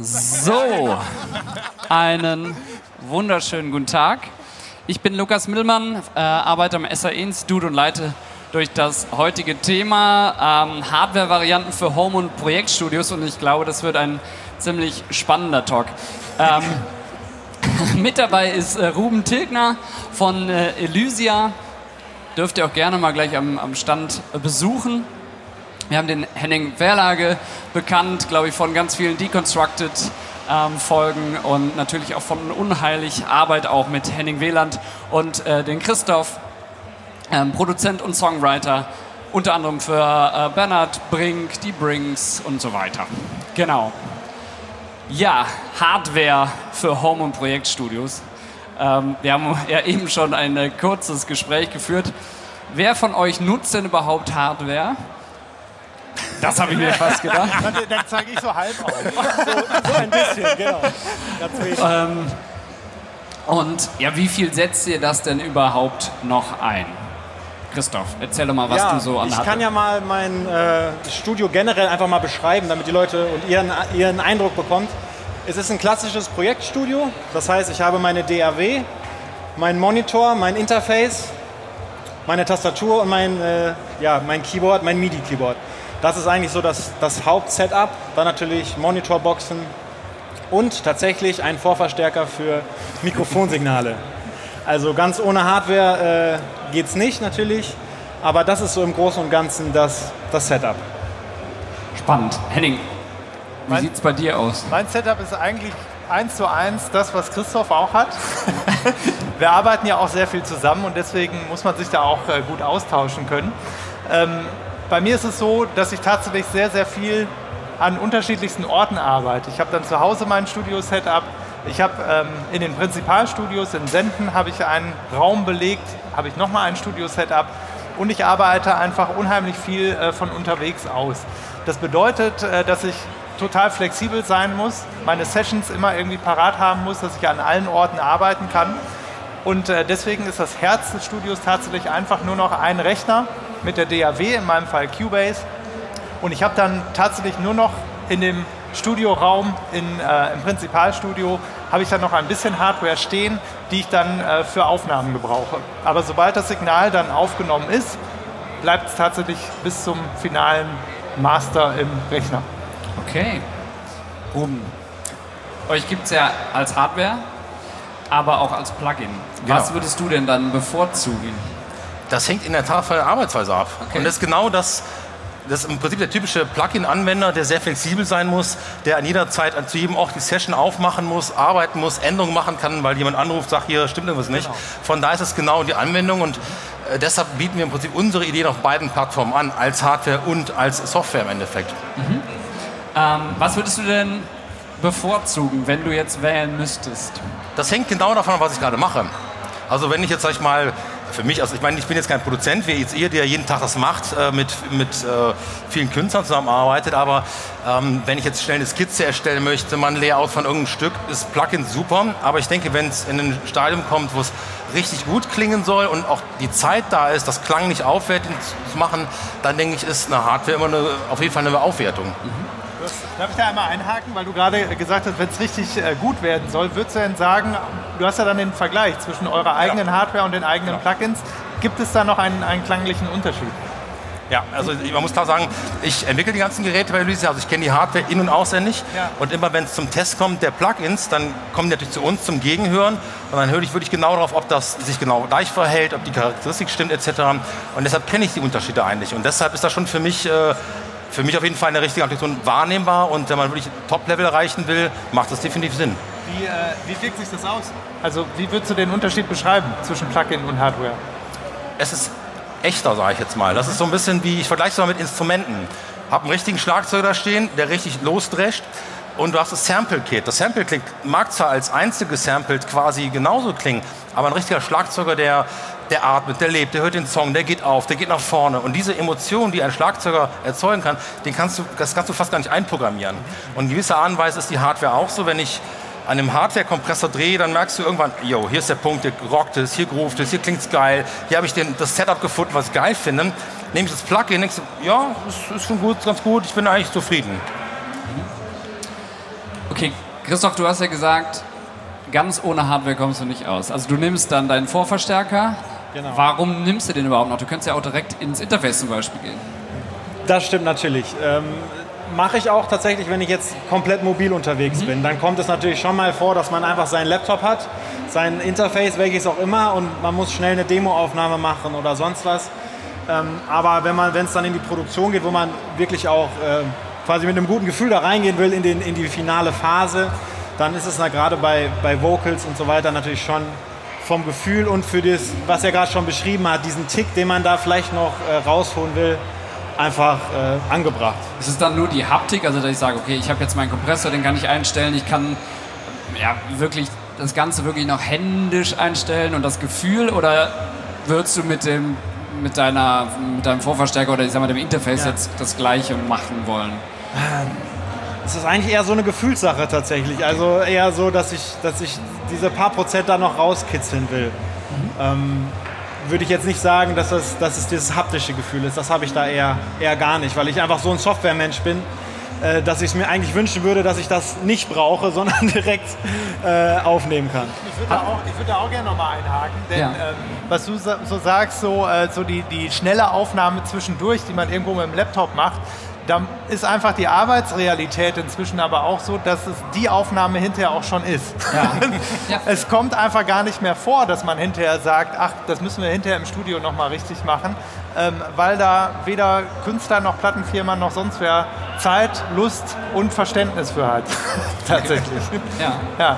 So, einen wunderschönen guten Tag. Ich bin Lukas Millmann, äh, arbeite am SAE-Institut und leite durch das heutige Thema ähm, Hardware-Varianten für Home- und Projektstudios und ich glaube, das wird ein ziemlich spannender Talk. Ähm, mit dabei ist äh, Ruben Tilgner von äh, Elysia. Dürft ihr auch gerne mal gleich am, am Stand besuchen. Wir haben den Henning Verlage bekannt, glaube ich, von ganz vielen Deconstructed ähm, Folgen und natürlich auch von Unheilig Arbeit auch mit Henning Wieland und äh, den Christoph, ähm, Produzent und Songwriter, unter anderem für äh, Bernhard Brink, die Brinks und so weiter. Genau. Ja, Hardware für Home- und Projektstudios. Ähm, wir haben ja eben schon ein äh, kurzes Gespräch geführt. Wer von euch nutzt denn überhaupt Hardware? Das habe ich mir fast gedacht. Dann, dann zeige ich so halb auf. So, so ein bisschen, genau. Ähm, und ja, wie viel setzt ihr das denn überhaupt noch ein? Christoph, erzähl doch mal, was ja, du so an Ich kann ja mal mein äh, Studio generell einfach mal beschreiben, damit die Leute und ihren, ihren Eindruck bekommt. Es ist ein klassisches Projektstudio. Das heißt, ich habe meine DAW, meinen Monitor, mein Interface, meine Tastatur und mein, äh, ja, mein Keyboard, mein MIDI-Keyboard. Das ist eigentlich so das, das Hauptsetup. Dann natürlich Monitorboxen und tatsächlich ein Vorverstärker für Mikrofonsignale. Also ganz ohne Hardware äh, geht es nicht natürlich, aber das ist so im Großen und Ganzen das, das Setup. Spannend. Henning, wie sieht es bei dir aus? Mein Setup ist eigentlich eins zu eins das, was Christoph auch hat. Wir arbeiten ja auch sehr viel zusammen und deswegen muss man sich da auch äh, gut austauschen können. Ähm, bei mir ist es so, dass ich tatsächlich sehr, sehr viel an unterschiedlichsten Orten arbeite. Ich habe dann zu Hause mein Studio-Setup. Ich habe ähm, in den Prinzipalstudios in Senden habe ich einen Raum belegt, habe ich nochmal ein Studio-Setup und ich arbeite einfach unheimlich viel äh, von unterwegs aus. Das bedeutet, äh, dass ich total flexibel sein muss, meine Sessions immer irgendwie parat haben muss, dass ich an allen Orten arbeiten kann. Und äh, deswegen ist das Herz des Studios tatsächlich einfach nur noch ein Rechner mit der DAW, in meinem Fall Cubase. Und ich habe dann tatsächlich nur noch in dem Studioraum, in, äh, im Prinzipalstudio, habe ich dann noch ein bisschen Hardware stehen, die ich dann äh, für Aufnahmen gebrauche. Aber sobald das Signal dann aufgenommen ist, bleibt es tatsächlich bis zum finalen Master im Rechner. Okay. Ruben, euch gibt es ja als Hardware, aber auch als Plugin. Was Genau. würdest du denn dann bevorzugen? Das hängt in der Tat von der Arbeitsweise ab. Okay. Und das ist genau das, das ist im Prinzip der typische Plugin-Anwender, der sehr flexibel sein muss, der an jeder Zeit zu jedem Ort die Session aufmachen muss, arbeiten muss, Änderungen machen kann, weil jemand anruft, sagt, hier stimmt irgendwas nicht. Von daher ist es genau die Anwendung und äh, deshalb bieten wir im Prinzip unsere Ideen auf beiden Plattformen an, als Hardware und als Software im Endeffekt. Ähm, was würdest du denn bevorzugen, wenn du jetzt wählen müsstest? Das hängt genau davon ab, was ich gerade mache. Also wenn ich jetzt, sag ich mal, für mich, also ich meine, ich bin jetzt kein Produzent, wie jetzt ihr, der jeden Tag das macht, äh, mit, mit äh, vielen Künstlern zusammenarbeitet, aber ähm, wenn ich jetzt schnell eine Skizze erstellen möchte, mal ein Layout von irgendeinem Stück, ist Plugin super, aber ich denke, wenn es in ein Stadium kommt, wo es richtig gut klingen soll und auch die Zeit da ist, das Klang nicht aufwertend zu machen, dann denke ich, ist eine Hardware immer eine, auf jeden Fall eine Aufwertung. Darf ich da einmal einhaken, weil du gerade gesagt hast, wenn es richtig äh, gut werden soll, würdest du denn sagen, du hast ja dann den Vergleich zwischen eurer eigenen Hardware und den eigenen Plugins. Gibt es da noch einen, einen klanglichen Unterschied? Ja, also man muss klar sagen, ich entwickle die ganzen Geräte bei Elysia, also ich kenne die Hardware in- und auswendig. Ja. Und immer wenn es zum Test kommt der Plugins, dann kommen die natürlich zu uns zum Gegenhören. Und dann höre ich wirklich genau darauf, ob das sich genau gleich verhält, ob die Charakteristik stimmt etc. Und deshalb kenne ich die Unterschiede eigentlich. Und deshalb ist das schon für mich, äh, für mich auf jeden Fall eine richtige Applikation wahrnehmbar. Und wenn man wirklich Top-Level erreichen will, macht das definitiv Sinn. Wie, äh, wie wirkt sich das aus? Also wie würdest du den Unterschied beschreiben zwischen Plugin und Hardware? es ist echter, sage ich jetzt mal. Das ist so ein bisschen wie, ich vergleiche es mal mit Instrumenten. Hab einen richtigen Schlagzeuger da stehen, der richtig losdrescht. Und du hast das Sample-Kit. Das Sample-Kit mag zwar als einzelne gesampelt quasi genauso klingen, aber ein richtiger Schlagzeuger, der, der atmet, der lebt, der hört den Song, der geht auf, der geht nach vorne. Und diese Emotion, die ein Schlagzeuger erzeugen kann, den kannst du, das kannst du fast gar nicht einprogrammieren. Und in gewisser Art und Weise ist die Hardware auch so, wenn ich an einem Hardware-Kompressor drehe, dann merkst du irgendwann, yo, hier ist der Punkt, hier rockt es, hier groovt es, hier klingt's geil, hier habe ich den, das Setup gefunden, was ich geil finde. Nehme ich das Plugin, denkst du, ja, ist, ist schon gut, ganz gut, ich bin eigentlich zufrieden. Okay, Christoph, du hast ja gesagt, ganz ohne Hardware kommst du nicht aus. Also du nimmst dann deinen Vorverstärker. Genau. Warum nimmst du den überhaupt noch? Du könntest ja auch direkt ins Interface zum Beispiel gehen. Das stimmt natürlich. Ähm, Mache ich auch tatsächlich, wenn ich jetzt komplett mobil unterwegs bin. Dann kommt es natürlich schon mal vor, dass man einfach seinen Laptop hat, sein Interface, welches auch immer, und man muss schnell eine Demoaufnahme machen oder sonst was. Ähm, aber wenn es dann in die Produktion geht, wo man wirklich auch äh, quasi mit einem guten Gefühl da reingehen will in, den, in die finale Phase, dann ist es na, gerade bei, bei Vocals und so weiter natürlich schon vom Gefühl und für das, was er gerade schon beschrieben hat, diesen Tick, den man da vielleicht noch äh, rausholen will, einfach äh, angebracht. Ist es dann nur die Haptik, also dass ich sage, okay, ich habe jetzt meinen Kompressor, den kann ich einstellen, ich kann ja, wirklich das Ganze wirklich noch händisch einstellen und das Gefühl oder würdest du mit dem mit, deiner, mit deinem Vorverstärker oder ich sag mal dem Interface Ja. jetzt das gleiche machen wollen? Es ist eigentlich eher so eine Gefühlssache tatsächlich. Also eher so, dass ich, dass ich diese paar Prozent da noch rauskitzeln will. Ähm, würde ich jetzt nicht sagen, dass, das, dass es dieses haptische Gefühl ist. Das habe ich da eher, eher gar nicht, weil ich einfach so ein Softwaremensch bin, äh, dass ich es mir eigentlich wünschen würde, dass ich das nicht brauche, sondern direkt äh, aufnehmen kann. Ich würde da, auch- ich da auch gerne nochmal einhaken, denn Ja. ähm, was du so sagst, so, äh, so die, die schnelle Aufnahme zwischendurch, die man irgendwo mit dem Laptop macht, da ist einfach die Arbeitsrealität inzwischen aber auch so, dass es die Aufnahme hinterher auch schon ist. Ja. Es kommt einfach gar nicht mehr vor, dass man hinterher sagt, ach, das müssen wir hinterher im Studio nochmal richtig machen, ähm, weil da weder Künstler noch Plattenfirma noch sonst wer Zeit, Lust und Verständnis für hat. Tatsächlich. Ja. Ja.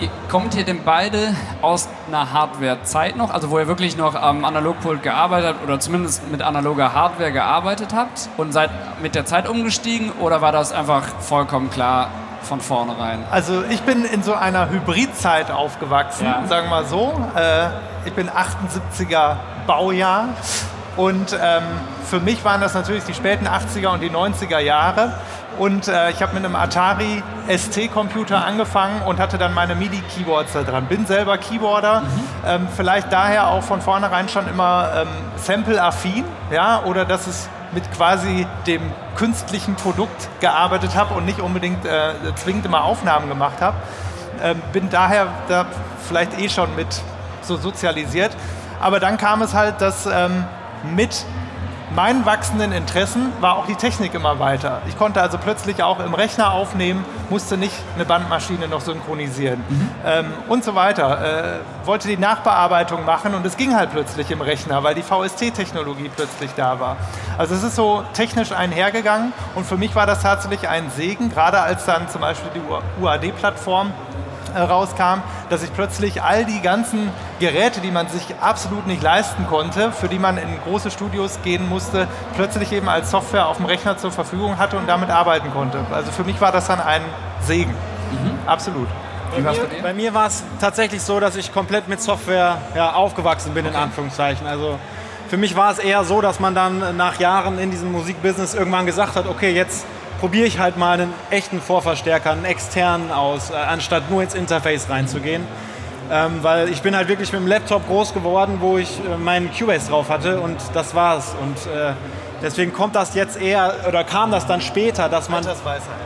Ihr kommt ihr denn beide aus einer Hardware-Zeit noch, also wo ihr wirklich noch am Analogpult gearbeitet habt oder zumindest mit analoger Hardware gearbeitet habt und seid mit der Zeit umgestiegen oder war das einfach vollkommen klar von vornherein? Also ich bin in so einer Hybridzeit aufgewachsen, Ja. sagen wir mal so. Äh, ich bin 78er Baujahr und ähm, für mich waren das natürlich die späten 80er und die 90er Jahre. Und äh, ich habe mit einem Atari ST-Computer angefangen und hatte dann meine MIDI-Keyboards da dran. Bin selber Keyboarder, ähm, vielleicht daher auch von vornherein schon immer ähm, Sample-affin, ja, oder dass es mit quasi dem künstlichen Produkt gearbeitet habe und nicht unbedingt äh, zwingend immer Aufnahmen gemacht habe. Ähm, bin daher da vielleicht eh schon mit so sozialisiert. Aber dann kam es halt, dass ähm, mit meinen wachsenden Interessen war auch die Technik immer weiter. Ich konnte also plötzlich auch im Rechner aufnehmen, musste nicht eine Bandmaschine noch synchronisieren ähm, und so weiter. Äh, wollte die Nachbearbeitung machen und es ging halt plötzlich im Rechner, weil die VST-Technologie plötzlich da war. Also es ist so technisch einhergegangen und für mich war das tatsächlich ein Segen, gerade als dann zum Beispiel die UAD-Plattform rauskam, dass ich plötzlich all die ganzen Geräte, die man sich absolut nicht leisten konnte, für die man in große Studios gehen musste, plötzlich eben als Software auf dem Rechner zur Verfügung hatte und damit arbeiten konnte. Also für mich war das dann ein Segen. Absolut. Wie war's mir, bei dir? bei mir war es tatsächlich so, dass ich komplett mit Software ja, aufgewachsen bin, in Anführungszeichen. Also für mich war es eher so, dass man dann nach Jahren in diesem Musikbusiness irgendwann gesagt hat, okay, jetzt probiere ich halt mal einen echten Vorverstärker, einen externen aus, äh, anstatt nur ins Interface reinzugehen. Ähm, weil ich bin halt wirklich mit dem Laptop groß geworden, wo ich äh, meinen Cubase drauf hatte und das war's. Und äh, deswegen kommt das jetzt eher, oder kam das dann später, dass man,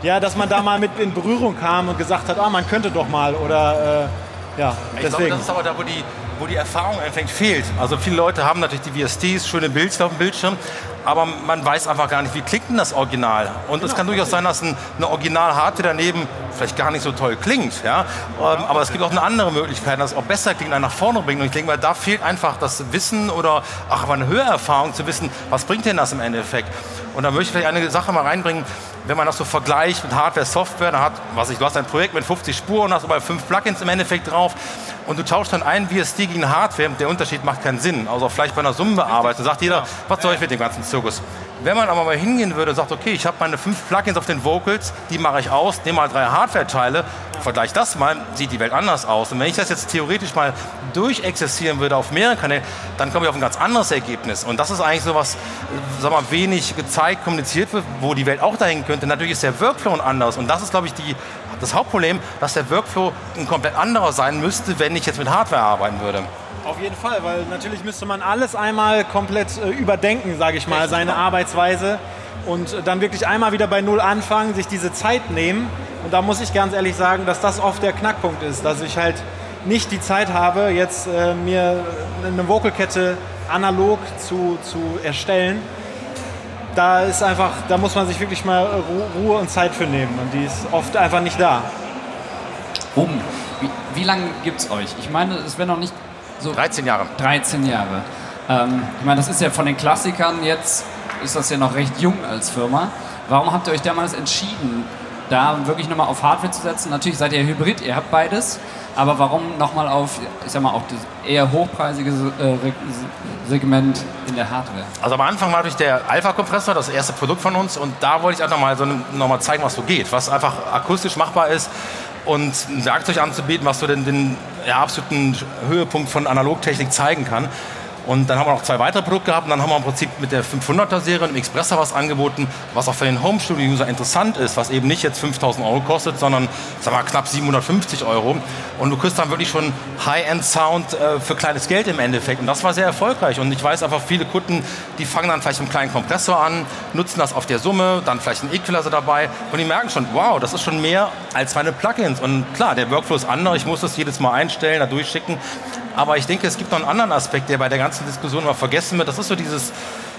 ja, dass man da mal mit in Berührung kam und gesagt hat, ah, man könnte doch mal oder äh, ja, Ich glaube, das ist aber da, wo die, wo die Erfahrung anfängt, fehlt. Also viele Leute haben natürlich die VSTs, schöne Bilder auf dem Bildschirm, aber man weiß einfach gar nicht, wie klingt denn das Original. Und es kann durchaus sein, dass ein, eine Original-Hardware daneben vielleicht gar nicht so toll klingt. Ja? Ähm, aber es gibt auch eine andere Möglichkeit, dass es auch besser klingt, einen nach vorne bringt. Und ich denke mal, da fehlt einfach das Wissen oder auch aber eine Hörerfahrung zu wissen, was bringt denn das im Endeffekt. Und da möchte ich vielleicht eine Sache mal reinbringen, wenn man das so vergleicht mit Hardware, Software, da hat, was ich, du hast ein Projekt mit 50 Spuren, hast aber fünf Plugins im Endeffekt drauf und du tauschst dann ein VST gegen Hardware, der Unterschied macht keinen Sinn. Also vielleicht bei einer Summenbearbeitung sagt jeder, was soll ich mit dem ganzen Zirkus? Wenn man aber mal hingehen würde und sagt, okay, ich habe meine fünf Plugins auf den Vocals, die mache ich aus, nehme mal drei Hardware-Teile, vergleich das mal, sieht die Welt anders aus. Und wenn ich das jetzt theoretisch mal durchexerzieren würde auf mehreren Kanälen, dann komme ich auf ein ganz anderes Ergebnis. Und das ist eigentlich so was, äh, sag mal, wenig gezeigt, kommuniziert wird, wo die Welt auch dahin könnte. Natürlich ist der Workflow ein anderes. Und das ist, glaube ich, die, das Hauptproblem, dass der Workflow ein komplett anderer sein müsste, wenn ich jetzt mit Hardware arbeiten würde. Auf jeden Fall, weil natürlich müsste man alles einmal komplett äh, überdenken, sage ich mal, seine Arbeitsweise. und dann wirklich einmal wieder bei Null anfangen, sich diese Zeit nehmen. Und da muss ich ganz ehrlich sagen, dass das oft der Knackpunkt ist, dass ich halt nicht die Zeit habe, jetzt äh, mir eine Vocalkette analog zu, zu erstellen. Da ist einfach, da muss man sich wirklich mal Ruhe und Zeit für nehmen und die ist oft einfach nicht da. Um. Wie, wie lange gibt es euch? Ich meine, es wäre noch nicht so. 13 Jahre. 13 Jahre. Ähm, ich meine, das ist ja von den Klassikern jetzt, ist das ja noch recht jung als Firma. Warum habt ihr euch damals entschieden, da wirklich nochmal auf Hardware zu setzen? Natürlich seid ihr Hybrid, ihr habt beides. Aber warum nochmal auf, ich sag mal, auch das eher hochpreisige äh, Segment in der Hardware? Also am Anfang war natürlich der Alpha-Kompressor das erste Produkt von uns und da wollte ich einfach mal so noch mal zeigen, was so geht, was einfach akustisch machbar ist und ein Werkzeug anzubieten, was so den, den ja, absoluten Höhepunkt von Analogtechnik zeigen kann. Und dann haben wir noch zwei weitere Produkte gehabt und dann haben wir im Prinzip mit der 500er Serie und dem Expressor was angeboten, was auch für den Home Studio User interessant ist, was eben nicht jetzt 5000 Euro kostet, sondern sagen wir, knapp 750 Euro. Und du kriegst dann wirklich schon High-End Sound äh, für kleines Geld im Endeffekt. Und das war sehr erfolgreich. Und ich weiß einfach, viele Kunden, die fangen dann vielleicht mit einem kleinen Kompressor an, nutzen das auf der Summe, dann vielleicht ein Equalizer dabei und die merken schon, wow, das ist schon mehr als meine Plugins. Und klar, der Workflow ist anders, ich muss das jedes Mal einstellen, da durchschicken. Aber ich denke, es gibt noch einen anderen Aspekt, der bei der ganzen Diskussion immer vergessen wird. Das ist so dieses,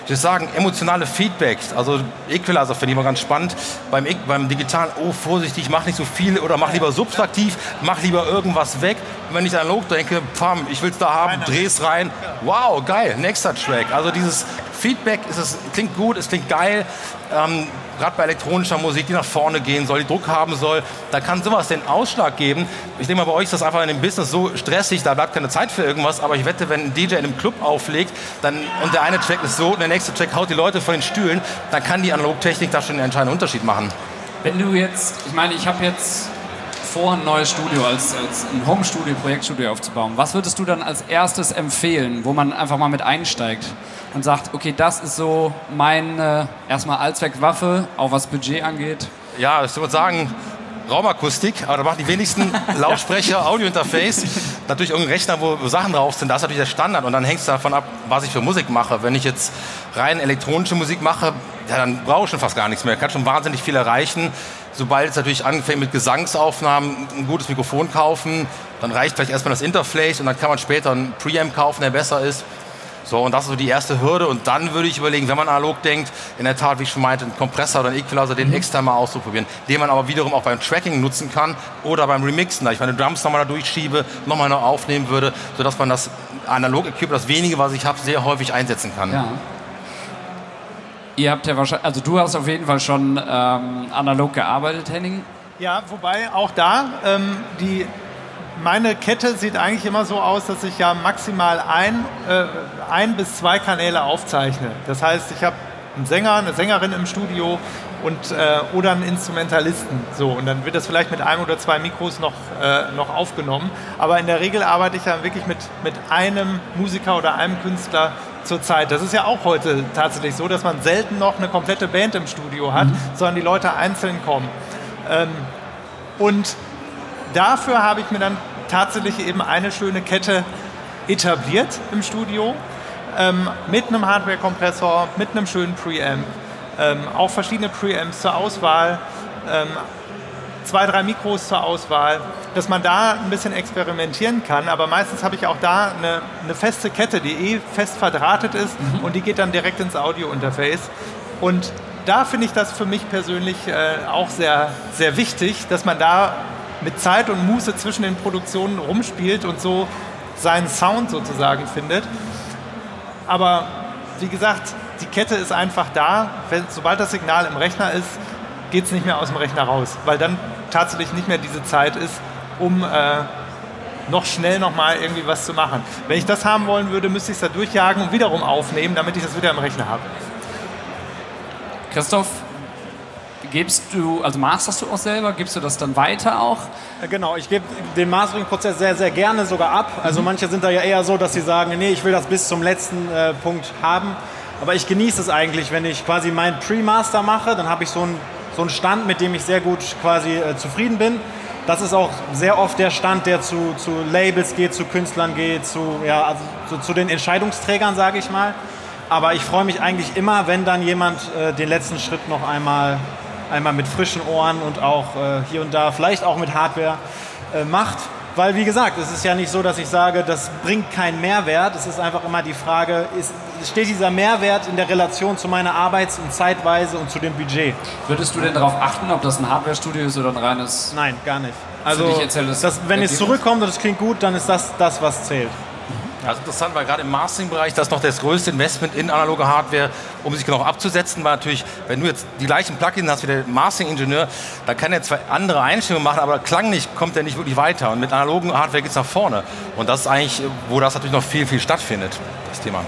ich würde sagen, emotionale Feedback. Also Equalizer finde ich immer ganz spannend. Beim, beim Digitalen, oh vorsichtig, mach nicht so viel oder mach lieber subtraktiv, mach lieber irgendwas weg. Und wenn ich analog denke, pam, ich will es da haben, dreh es rein. Wow, geil, nächster Track. Also dieses Feedback ist es, klingt gut, es klingt geil. Ähm, Gerade bei elektronischer Musik, die nach vorne gehen soll, die Druck haben soll, da kann sowas den Ausschlag geben. Ich denke mal, bei euch ist das einfach in dem Business so stressig, da bleibt keine Zeit für irgendwas. Aber ich wette, wenn ein DJ in einem Club auflegt dann, und der eine Track ist so und der nächste Track haut die Leute von den Stühlen, dann kann die Analogtechnik da schon einen entscheidenden Unterschied machen. Wenn du jetzt, ich meine, ich habe jetzt vor, ein neues Studio als, als ein Home-Studio, Projektstudio aufzubauen. Was würdest du dann als erstes empfehlen, wo man einfach mal mit einsteigt? und sagt, okay, das ist so meine erstmal Allzweckwaffe, auch was Budget angeht? Ja, ich würde sagen, Raumakustik, aber da machen die wenigsten Lautsprecher, Audiointerface. Natürlich irgendein Rechner, wo Sachen drauf sind, das ist natürlich der Standard. Und dann hängt es davon ab, was ich für Musik mache. Wenn ich jetzt rein elektronische Musik mache, ja, dann brauche ich schon fast gar nichts mehr. Ich kann schon wahnsinnig viel erreichen. Sobald es natürlich anfängt mit Gesangsaufnahmen, ein gutes Mikrofon kaufen, dann reicht vielleicht erstmal das Interface und dann kann man später einen Preamp kaufen, der besser ist. So, und das ist so die erste Hürde. Und dann würde ich überlegen, wenn man analog denkt, in der Tat, wie ich schon meinte, einen Kompressor oder einen Equalizer, den mhm. extern mal auszuprobieren, den man aber wiederum auch beim Tracking nutzen kann oder beim Remixen, da ich meine Drums nochmal da durchschiebe, nochmal neu aufnehmen würde, sodass man das Analog-Equipment, das wenige, was ich habe, sehr häufig einsetzen kann. Ja. Ihr habt ja wahrscheinlich, also du hast auf jeden Fall schon ähm, analog gearbeitet, Henning. Ja, wobei auch da ähm, die meine Kette sieht eigentlich immer so aus, dass ich ja maximal ein, äh, ein bis zwei Kanäle aufzeichne. Das heißt, ich habe einen Sänger, eine Sängerin im Studio und, äh, oder einen Instrumentalisten. So, und dann wird das vielleicht mit einem oder zwei Mikros noch, äh, noch aufgenommen. Aber in der Regel arbeite ich dann wirklich mit, mit einem Musiker oder einem Künstler zur Zeit. Das ist ja auch heute tatsächlich so, dass man selten noch eine komplette Band im Studio hat, mhm. sondern die Leute einzeln kommen. Ähm, und dafür habe ich mir dann tatsächlich eben eine schöne Kette etabliert im Studio. Ähm, mit einem Hardware-Kompressor, mit einem schönen Preamp, ähm, auch verschiedene Preamps zur Auswahl, ähm, zwei, drei Mikros zur Auswahl, dass man da ein bisschen experimentieren kann. Aber meistens habe ich auch da eine, eine, feste Kette, die eh fest verdrahtet ist mhm. und die geht dann direkt ins Audio-Interface. Und da finde ich das für mich persönlich äh, auch sehr, sehr wichtig, dass man da mit Zeit und Muße zwischen den Produktionen rumspielt und so seinen Sound sozusagen findet. Aber wie gesagt, die Kette ist einfach da. Wenn, sobald das Signal im Rechner ist, geht es nicht mehr aus dem Rechner raus, weil dann tatsächlich nicht mehr diese Zeit ist, um äh, noch schnell nochmal irgendwie was zu machen. Wenn ich das haben wollen würde, müsste ich es da durchjagen und wiederum aufnehmen, damit ich das wieder im Rechner habe. Christoph, Gibst du, also masterst du auch selber, gibst du das dann weiter auch? Genau, ich gebe den Mastering-Prozess sehr, sehr gerne sogar ab. Also mhm. manche sind da ja eher so, dass sie sagen, nee, ich will das bis zum letzten äh, Punkt haben. Aber ich genieße es eigentlich, wenn ich quasi meinen Pre-Master mache, dann habe ich so einen, so einen Stand, mit dem ich sehr gut quasi äh, zufrieden bin. Das ist auch sehr oft der Stand, der zu, zu Labels geht, zu Künstlern geht, zu, ja, also zu, zu den Entscheidungsträgern, sage ich mal. Aber ich freue mich eigentlich immer, wenn dann jemand äh, den letzten Schritt noch einmal, einmal mit frischen Ohren und auch äh, hier und da, vielleicht auch mit Hardware äh, macht. Weil, wie gesagt, es ist ja nicht so, dass ich sage, das bringt keinen Mehrwert. Es ist einfach immer die Frage, ist, steht dieser Mehrwert in der Relation zu meiner Arbeits- und Zeitweise und zu dem Budget? Würdest du denn darauf achten, ob das ein Hardware-Studio ist oder ein reines... Nein, gar nicht. Also, das wenn es zurückkommt und es klingt gut, dann ist das das, was zählt. Also interessant, weil gerade im Mastering-Bereich das noch das größte Investment in analoge Hardware, um sich genau abzusetzen, war natürlich, wenn du jetzt die gleichen Plugins hast wie der Mastering-Ingenieur, da kann er zwar andere Einstellungen machen, aber klanglich kommt er nicht wirklich weiter. Und mit analogen Hardware geht es nach vorne. Und das ist eigentlich, wo das natürlich noch viel, viel stattfindet, das Thema.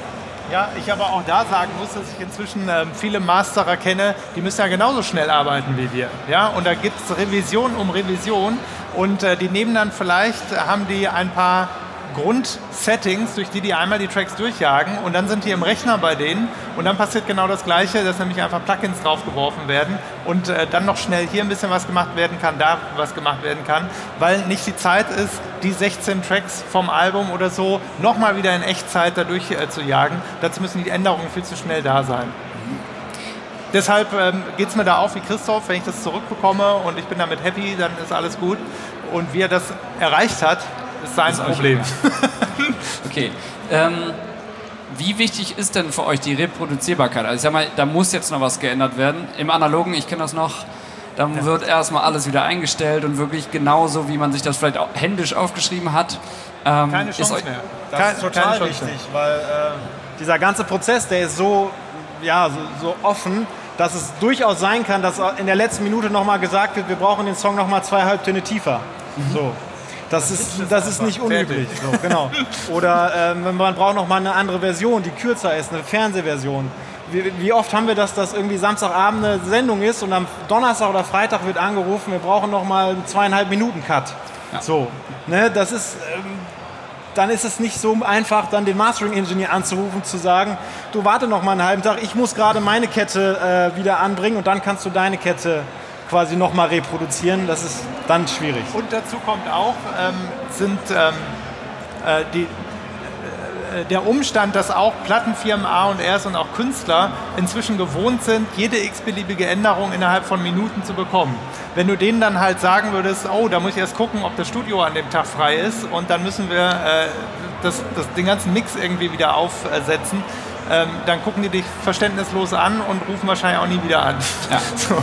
Ja, ich aber auch da sagen muss, dass ich inzwischen ähm, viele Masterer kenne, die müssen ja genauso schnell arbeiten wie wir. Ja? Und da gibt es Revision um Revision und äh, die nehmen dann vielleicht, haben die ein paar Grundsettings, durch die die einmal die Tracks durchjagen und dann sind die im Rechner bei denen und dann passiert genau das Gleiche, dass nämlich einfach Plugins draufgeworfen werden und äh, dann noch schnell hier ein bisschen was gemacht werden kann, da was gemacht werden kann, weil nicht die Zeit ist, die 16 Tracks vom Album oder so nochmal wieder in Echtzeit dadurch äh, zu jagen. Dazu müssen die Änderungen viel zu schnell da sein. Deshalb ähm, geht es mir da auf wie Christoph, wenn ich das zurückbekomme und ich bin damit happy, dann ist alles gut. Und wie er das erreicht hat, ist sein Problem. Okay. Ähm, wie wichtig ist denn für euch die Reproduzierbarkeit? Also ich sag mal, da muss jetzt noch was geändert werden. Im Analogen, ich kenne das noch, dann wird erstmal alles wieder eingestellt und wirklich genauso, wie man sich das vielleicht auch händisch aufgeschrieben hat. Ähm, Keine ist Chance euch- mehr. Das Keine- ist total wichtig, mehr. weil äh, dieser ganze Prozess, der ist so, ja, so, so offen, dass es durchaus sein kann, dass in der letzten Minute nochmal gesagt wird, wir brauchen den Song nochmal zwei Halbtöne tiefer. So. Das ist, das ist nicht unüblich. So, genau. Oder ähm, man braucht nochmal eine andere Version, die kürzer ist, eine Fernsehversion. Wie, wie oft haben wir das, dass irgendwie Samstagabend eine Sendung ist und am Donnerstag oder Freitag wird angerufen, wir brauchen nochmal einen zweieinhalb Minuten Cut. So, ne, das ist, ähm, dann ist es nicht so einfach, dann den Mastering-Ingenieur anzurufen, zu sagen, du warte noch mal einen halben Tag, ich muss gerade meine Kette äh, wieder anbringen und dann kannst du deine Kette quasi noch mal reproduzieren. Das ist dann schwierig. Und dazu kommt auch, ähm, sind ähm, äh, die, äh, der Umstand, dass auch Plattenfirmen A und Rs und auch Künstler inzwischen gewohnt sind, jede x-beliebige Änderung innerhalb von Minuten zu bekommen. Wenn du denen dann halt sagen würdest, oh, da muss ich erst gucken, ob das Studio an dem Tag frei ist und dann müssen wir äh, das, das, den ganzen Mix irgendwie wieder aufsetzen, ähm, dann gucken die dich verständnislos an und rufen wahrscheinlich auch nie wieder an. Ja. So.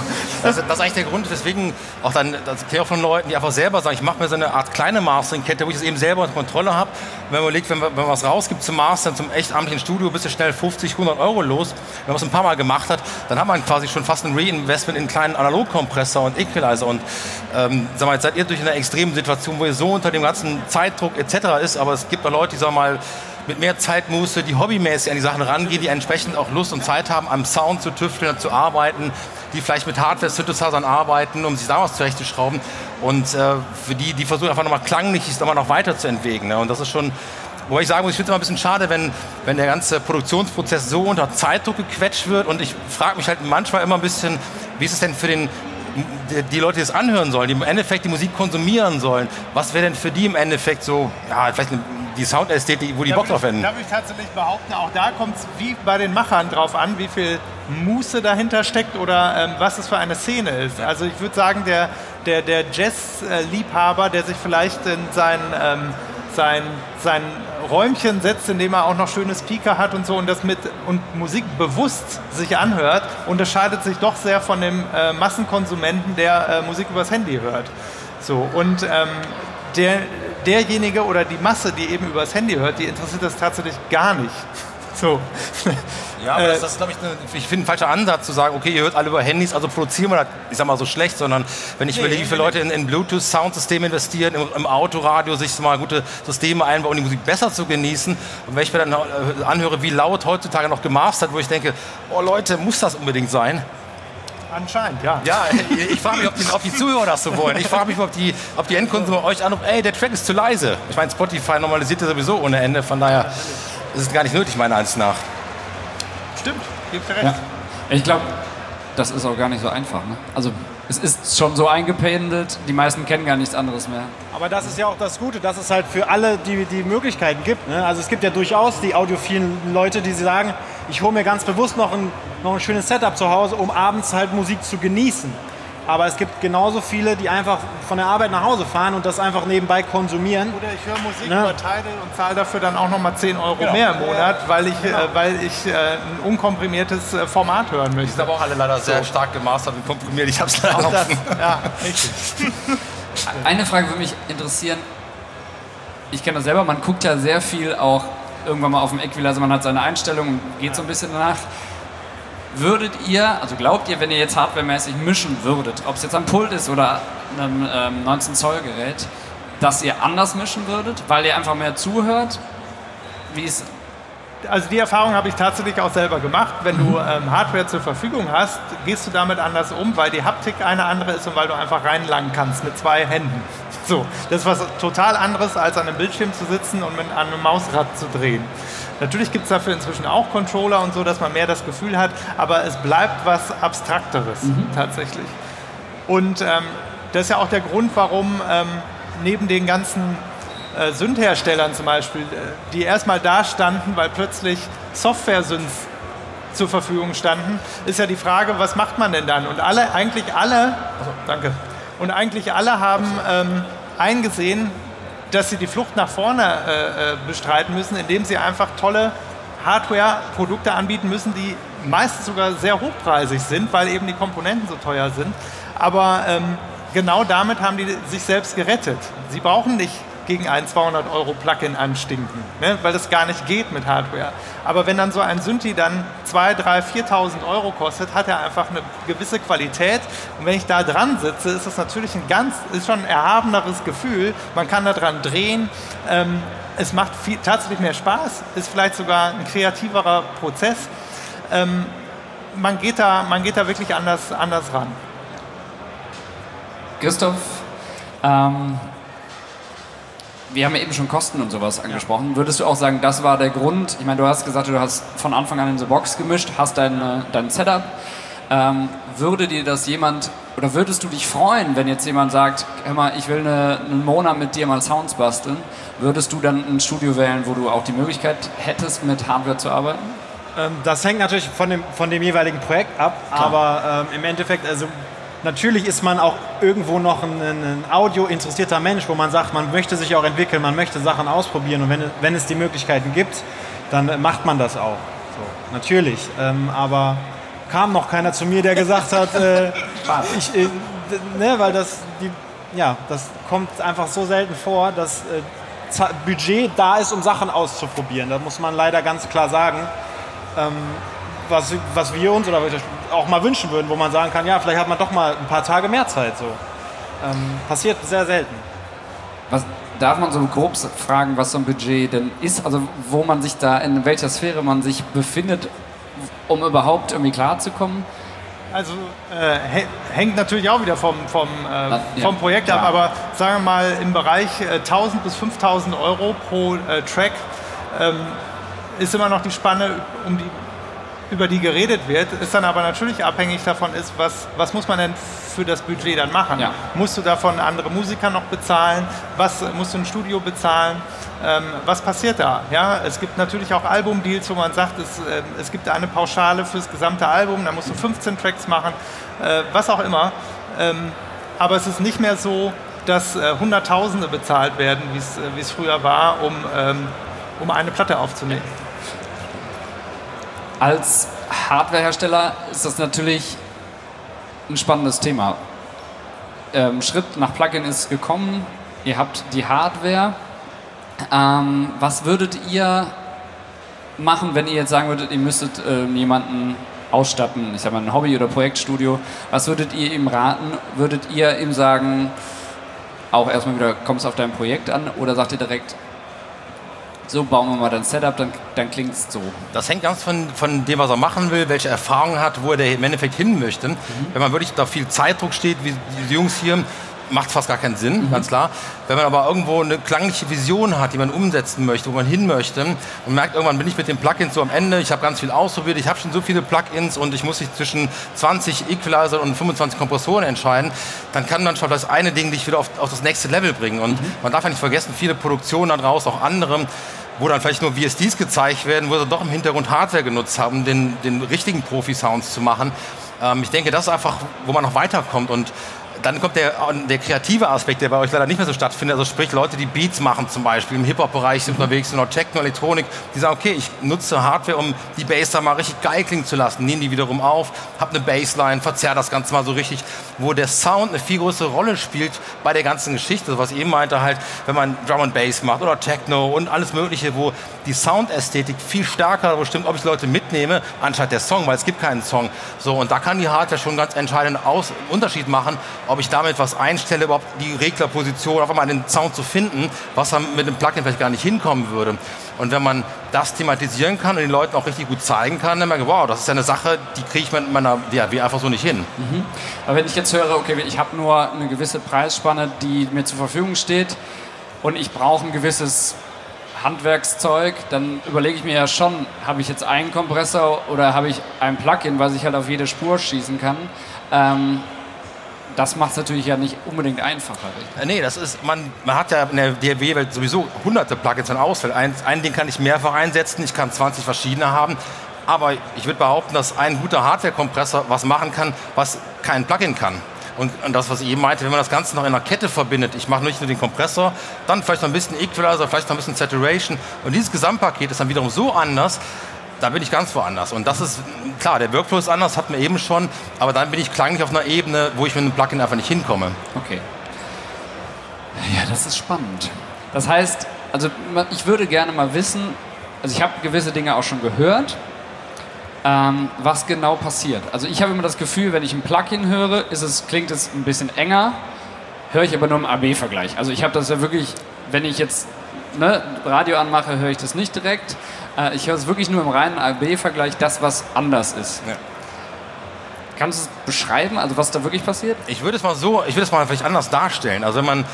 Das, das ist eigentlich der Grund, weswegen auch dann, das kenne ich auch von Leuten, die einfach selber sagen, ich mache mir so eine Art kleine Mastering-Kette, wo ich es eben selber unter Kontrolle habe. Wenn man überlegt, wenn man, wenn man was rausgibt zum Mastern, zum echt amtlichen Studio, bist du schnell 50, 100 Euro los. Wenn man es ein paar Mal gemacht hat, dann hat man quasi schon fast ein Reinvestment in einen kleinen Analogkompressor und Equalizer. Und ähm, sag mal, jetzt seid ihr durch eine extreme Situation, wo ihr so unter dem ganzen Zeitdruck etc. ist, aber es gibt auch Leute, die sagen mal, mit mehr Zeitmuße, die hobbymäßig an die Sachen rangehen, die entsprechend auch Lust und Zeit haben, am Sound zu tüfteln, zu arbeiten, die vielleicht mit Hardware-Synthesizern arbeiten, um sich da was zurechtzuschrauben. Und äh, für die, die versuchen einfach nochmal klanglich es nochmal noch weiterzuentwickeln. Ne? Und das ist schon, wobei ich sagen muss, ich finde es immer ein bisschen schade, wenn, wenn der ganze Produktionsprozess so unter Zeitdruck gequetscht wird. Und ich frage mich halt manchmal immer ein bisschen, wie ist es denn für den die, Leute, die es anhören sollen, die im Endeffekt die Musik konsumieren sollen, was wäre denn für die im Endeffekt so, ja, vielleicht die Soundästhetik, wo die Bock drauf hätten? Darf ich tatsächlich behaupten, auch da kommt es wie bei den Machern drauf an, wie viel Muße dahinter steckt oder ähm, was es für eine Szene ist. Also ich würde sagen, der, der, der Jazz-Liebhaber, der sich vielleicht in sein, ähm, sein, sein Räumchen setzt, in dem er auch noch schöne Speaker hat und so und das mit und Musik bewusst sich anhört, unterscheidet sich doch sehr von dem äh, Massenkonsumenten, der äh, Musik übers Handy hört. So, und ähm, der, derjenige oder die Masse, die eben übers Handy hört, die interessiert das tatsächlich gar nicht. So. Ja, aber Äh, das, ist, glaube ich, eine, ich finde ein falscher Ansatz zu sagen, okay, ihr hört alle über Handys, also produzieren wir das, ich sag mal, so schlecht, sondern wenn ich überlege, wie viele Leute in, in Bluetooth-Soundsysteme investieren, im, im Autoradio sich mal gute Systeme einbauen, um die Musik besser zu genießen. Und wenn ich mir dann äh, anhöre, wie laut heutzutage noch gemastert, wo ich denke, oh Leute, muss das unbedingt sein? Anscheinend, ja. Ja, ich, ich frage mich, ob die, ob die Zuhörer das so wollen. Ich frage mich, ob die, ob die Endkunden euch anrufen, ey, der Track ist zu leise. Ich meine, Spotify normalisiert ja sowieso ohne Ende, von daher ist es gar nicht nötig, meiner Ansicht nach. Stimmt, gibt dir recht. Ja. Ich glaube, das ist auch gar nicht so einfach. Ne? Also es ist schon so eingependelt, die meisten kennen gar nichts anderes mehr. Aber das ist ja auch das Gute, dass es halt für alle die, die Möglichkeiten gibt. Ne? Also es gibt ja durchaus die audiophilen Leute, die sagen, ich hole mir ganz bewusst noch ein, noch ein schönes Setup zu Hause, um abends halt Musik zu genießen. Aber es gibt genauso viele, die einfach von der Arbeit nach Hause fahren und das einfach nebenbei konsumieren. Oder ich höre Musik Ne? über Tidal und zahle dafür dann auch nochmal 10 Euro Genau. mehr im Monat, weil ich, äh, weil ich äh, ein unkomprimiertes äh, Format hören Die möchte. sind aber auch alle leider sehr stark gemastert und komprimiert. Ich hab's leider Auch das, ja, richtig. Eine Frage würde mich interessieren. Ich kenne das selber, man guckt ja sehr viel auch irgendwann mal auf dem Equalizer, man hat seine Einstellungen und geht so ein bisschen danach. Würdet ihr, also glaubt ihr, wenn ihr jetzt hardwaremäßig mischen würdet, ob es jetzt ein Pult ist oder ein ähm, 19 Zoll Gerät, dass ihr anders mischen würdet, weil ihr einfach mehr zuhört? Wie ist Also die Erfahrung habe ich tatsächlich auch selber gemacht. Wenn du ähm, Hardware zur Verfügung hast, gehst du damit anders um, weil die Haptik eine andere ist und weil du einfach reinlangen kannst mit zwei Händen. So, das ist was total anderes, als an einem Bildschirm zu sitzen und mit einem Mausrad zu drehen. Natürlich gibt es dafür inzwischen auch Controller und so, dass man mehr das Gefühl hat, aber es bleibt was Abstrakteres tatsächlich. Und ähm, das ist ja auch der Grund, warum ähm, neben den ganzen äh, Synth-Herstellern zum Beispiel, äh, die erstmal da standen, weil plötzlich Software-Synths zur Verfügung standen, ist ja die Frage, was macht man denn dann? Und alle, eigentlich alle, also, danke, und eigentlich alle haben ähm, eingesehen, dass sie die Flucht nach vorne äh, äh, bestreiten müssen, indem sie einfach tolle Hardware-Produkte anbieten müssen, die meistens sogar sehr hochpreisig sind, weil eben die Komponenten so teuer sind. Aber ähm, genau damit haben die sich selbst gerettet. Sie brauchen nicht gegen ein 200 Euro Plugin anstinken, ne? weil das gar nicht geht mit Hardware. Aber wenn dann so ein Synthi dann 2, 3, 4.000 Euro kostet, hat er einfach eine gewisse Qualität. Und wenn ich da dran sitze, ist das natürlich ein ganz, ist schon ein erhabeneres Gefühl. Man kann da dran drehen. Ähm, es macht viel, tatsächlich mehr Spaß, ist vielleicht sogar ein kreativerer Prozess. Ähm, man, geht da, man geht da wirklich anders, anders ran. Christoph, ähm, wir haben ja eben schon Kosten und sowas angesprochen. Würdest du auch sagen, das war der Grund? Ich meine, du hast gesagt, du hast von Anfang an in the Box gemischt, hast dein, dein Setup. Ähm, würde dir das jemand, oder würdest du dich freuen, wenn jetzt jemand sagt, hör mal, ich will eine, einen Monat mit dir mal Sounds basteln? Würdest du dann ein Studio wählen, wo du auch die Möglichkeit hättest, mit Hardware zu arbeiten? Ähm, das hängt natürlich von dem, von dem jeweiligen Projekt ab, aber ähm, im Endeffekt, also natürlich ist man auch irgendwo noch ein, ein audio-interessierter Mensch, wo man sagt, man möchte sich auch entwickeln, man möchte Sachen ausprobieren und wenn, wenn es die Möglichkeiten gibt, dann macht man das auch. So, natürlich, ähm, aber kam noch keiner zu mir, der gesagt hat, äh, ich, äh, ne, weil das, die, ja, das kommt einfach so selten vor, dass äh, Budget da ist, um Sachen auszuprobieren. Das muss man leider ganz klar sagen was, was wir uns oder auch mal wünschen würden, wo man sagen kann, ja, vielleicht hat man doch mal ein paar Tage mehr Zeit. So. Ähm, passiert sehr selten. Was, darf man so grob fragen, was so ein Budget denn ist? Also wo man sich da, in welcher Sphäre man sich befindet, um überhaupt irgendwie klarzukommen? Also äh, hä- hängt natürlich auch wieder vom, vom, äh, ja, vom Projekt ab, klar. aber sagen wir mal im Bereich äh, 1000 bis 5000 Euro pro äh, Track ähm, ist immer noch die Spanne, um die, über die geredet wird, ist dann aber natürlich abhängig davon ist, was, was muss man denn für das Budget dann machen? Ja. Musst du davon andere Musiker noch bezahlen? Was musst du ein Studio bezahlen? Ähm, was passiert da? Ja, es gibt natürlich auch Albumdeals, wo man sagt, es, äh, es gibt eine Pauschale fürs gesamte Album, da musst du 15 Tracks machen, äh, was auch immer. Ähm, aber es ist nicht mehr so, dass äh, Hunderttausende bezahlt werden, wie es, äh, es früher war, um, ähm, um eine Platte aufzunehmen. Als Hardwarehersteller ist das natürlich ein spannendes Thema. Ähm, Schritt nach Plugin ist gekommen, ihr habt die Hardware. Ähm, was würdet ihr machen, wenn ihr jetzt sagen würdet, ihr müsstet ähm, jemanden ausstatten, ich sag mal ein Hobby- oder Projektstudio, was würdet ihr ihm raten? Würdet ihr ihm sagen, auch erstmal wieder, kommt es auf dein Projekt an oder sagt ihr direkt, so bauen wir mal dein Setup, dann, dann klingt es so. Das hängt ganz von, von dem, was er machen will, welche Erfahrung hat, wo er der im Endeffekt hin möchte. Wenn man wirklich da viel Zeitdruck steht, wie die Jungs hier, macht fast gar keinen Sinn, mhm. ganz klar. Wenn man aber irgendwo eine klangliche Vision hat, die man umsetzen möchte, wo man hin möchte und merkt, irgendwann bin ich mit dem Plugin so am Ende, ich habe ganz viel ausprobiert, ich habe schon so viele Plugins und ich muss sich zwischen 20 Equalizer und 25 Kompressoren entscheiden, dann kann man schon das eine Ding dich wieder auf, auf das nächste Level bringen. Und mhm. man darf ja nicht vergessen, viele Produktionen da draußen, auch andere, wo dann vielleicht nur VSDs gezeigt werden, wo sie doch im Hintergrund Hardware genutzt haben, den, den richtigen Profi-Sounds zu machen. Ähm, ich denke, das ist einfach, wo man noch weiterkommt und dann kommt der, der kreative Aspekt, der bei euch leider nicht mehr so stattfindet. Also sprich Leute, die Beats machen zum Beispiel, im Hip-Hop-Bereich sind unterwegs sind, oder Techno, Elektronik, die sagen, okay, ich nutze Hardware, um die Bass da mal richtig geil klingen zu lassen, nehmen die wiederum auf, hab eine Bassline, verzerr das Ganze mal so richtig, wo der Sound eine viel größere Rolle spielt bei der ganzen Geschichte. Also was ich eben meinte halt, wenn man Drum and Bass macht oder Techno und alles mögliche, wo die Soundästhetik viel stärker bestimmt, ob ich Leute mitnehme, anstatt der Song, weil es gibt keinen Song. So, und da kann die Hardware schon ganz entscheidend aus, Unterschied machen, ob ich damit was einstelle, überhaupt die Reglerposition, einfach mal den Sound zu finden, was dann mit dem Plugin vielleicht gar nicht hinkommen würde. Und wenn man das thematisieren kann und den Leuten auch richtig gut zeigen kann, dann merke ich, wow, das ist ja eine Sache, die kriege ich mit meiner DAW einfach so nicht hin. Mhm. Aber wenn ich jetzt höre, okay, ich habe nur eine gewisse Preisspanne, die mir zur Verfügung steht und ich brauche ein gewisses Handwerkszeug, dann überlege ich mir ja schon, habe ich jetzt einen Kompressor oder habe ich ein Plugin, was ich halt auf jede Spur schießen kann. Ähm, das macht es natürlich ja nicht unbedingt einfacher. Richtig? Äh, nee, das ist, man, man hat ja in der DAW-Welt sowieso hunderte Plugins an Auswahl. Ein, ein Ding kann ich mehrfach einsetzen, ich kann 20 verschiedene haben. Aber ich würde behaupten, dass ein guter Hardware-Kompressor was machen kann, was kein Plugin kann. Und, und, das, was ich eben meinte, wenn man das Ganze noch in einer Kette verbindet, ich mache nicht nur den Kompressor, dann vielleicht noch ein bisschen Equalizer, vielleicht noch ein bisschen Saturation. Und dieses Gesamtpaket ist dann wiederum so anders, da bin ich ganz woanders. Und das ist, klar, der Workflow ist anders, hat man eben schon, aber dann bin ich klanglich auf einer Ebene, wo ich mit einem Plugin einfach nicht hinkomme. Okay. Ja, das ist spannend. Das heißt, also ich würde gerne mal wissen, also ich habe gewisse Dinge auch schon gehört, ähm, was genau passiert. Also ich habe immer das Gefühl, wenn ich ein Plugin höre, ist es, klingt es ein bisschen enger, höre ich aber nur im AB-Vergleich. Also ich habe das ja wirklich, wenn ich jetzt ne, Radio anmache, höre ich das nicht direkt. Äh, ich höre es wirklich nur im reinen AB-Vergleich, das, was anders ist. Ja. Kannst du es beschreiben, also was da wirklich passiert? Ich würde es mal so, ich würde es mal vielleicht anders darstellen. Also wenn man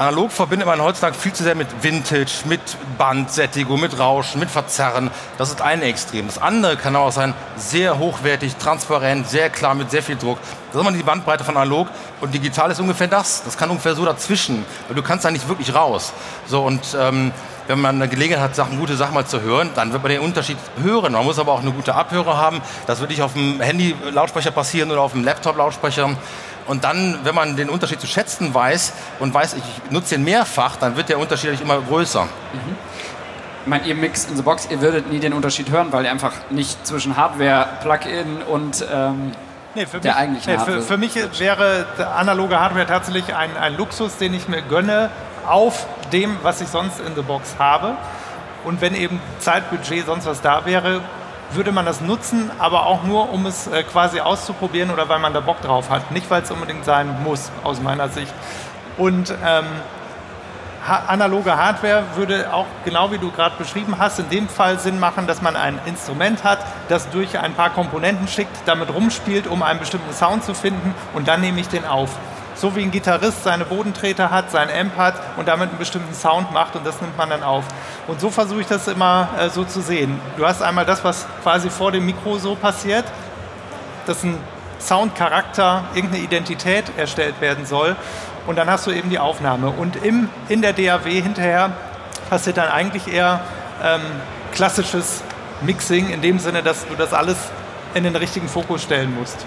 analog verbindet man heutzutage viel zu sehr mit Vintage, mit Bandsättigung, mit Rauschen, mit Verzerren. Das ist ein Extrem. Das andere kann auch sein, sehr hochwertig, transparent, sehr klar, mit sehr viel Druck. Das ist immer die Bandbreite von analog und digital ist ungefähr das. Das kann ungefähr so dazwischen, weil du kannst da nicht wirklich raus. So und ähm, wenn man eine Gelegenheit hat, Sachen, gute Sachen mal zu hören, dann wird man den Unterschied hören. Man muss aber auch eine gute Abhörer haben. Das wird nicht auf dem Handy-Lautsprecher passieren oder auf dem Laptop-Lautsprecher. Und dann, wenn man den Unterschied zu schätzen weiß und weiß, ich nutze den mehrfach, dann wird der Unterschied immer größer. Mhm. Ich meine, ihr Mix in the Box, ihr würdet nie den Unterschied hören, weil ihr einfach nicht zwischen Hardware, Plugin und ähm, nee, für der mich, eigentlichen nee, Hardware... Für, für mich wäre analoge Hardware tatsächlich ein, ein Luxus, den ich mir gönne, auf dem, was ich sonst in the Box habe. Und wenn eben Zeitbudget sonst was da wäre, würde man das nutzen, aber auch nur, um es äh, quasi auszuprobieren oder weil man da Bock drauf hat. Nicht, weil es unbedingt sein muss, aus meiner Sicht. Und ähm, ha analoge Hardware würde auch, genau wie du gerade beschrieben hast, in dem Fall Sinn machen, dass man ein Instrument hat, das durch ein paar Komponenten schickt, damit rumspielt, um einen bestimmten Sound zu finden und dann nehme ich den auf so wie ein Gitarrist seine Bodentreter hat, sein Amp hat und damit einen bestimmten Sound macht und das nimmt man dann auf. Und so versuche ich das immer äh, so zu sehen. Du hast einmal das, was quasi vor dem Mikro so passiert, dass ein Soundcharakter, irgendeine Identität erstellt werden soll und dann hast du eben die Aufnahme. Und im, in der DAW hinterher passiert dann eigentlich eher ähm, klassisches Mixing, in dem Sinne, dass du das alles in den richtigen Fokus stellen musst.